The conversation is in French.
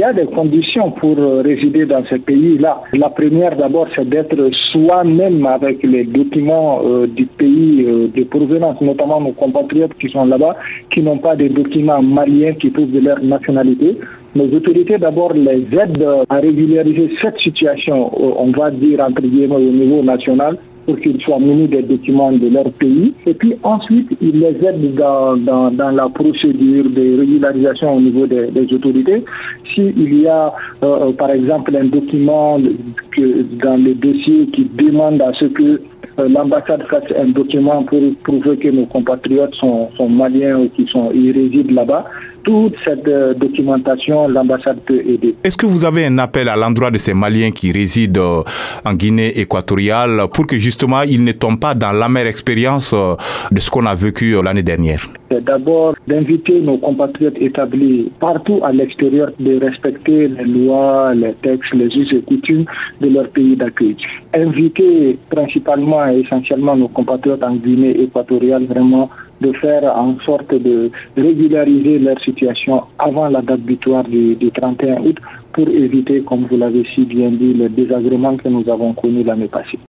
y a des conditions pour résider dans ce pays-là. La première, d'abord, c'est d'être soi-même avec les documents du pays de provenance, notamment nos compatriotes qui sont là-bas, qui n'ont pas des documents maliens qui prouvent de leur nationalité. Les autorités d'abord les aident à régulariser cette situation, on va dire entre guillemets au niveau national, pour qu'ils soient munis des documents de leur pays. Et puis ensuite, ils les aident dans, la procédure de régularisation au niveau des autorités. S'il y a, euh, par exemple, un document que, dans le dossier qui demande à ce que euh, l'ambassade fasse un document pour prouver que nos compatriotes sont, sont maliens ou qui sont ils résident là-bas. Toute cette euh, documentation, l'ambassade peut aider. Est-ce que vous avez un appel à l'endroit de ces Maliens qui résident euh, en Guinée équatoriale pour que justement ils ne tombent pas dans l'amère expérience de ce qu'on a vécu l'année dernière? C'est d'abord d'inviter nos compatriotes établis partout à l'extérieur de respecter les lois, les textes, les us et coutumes de leur pays d'accueil. Inviter principalement et essentiellement nos compatriotes en Guinée équatoriale vraiment de faire en sorte de régulariser leur situation avant la date butoir du, du 31 août pour éviter, comme vous l'avez si bien dit, le désagrément que nous avons connu l'année passée.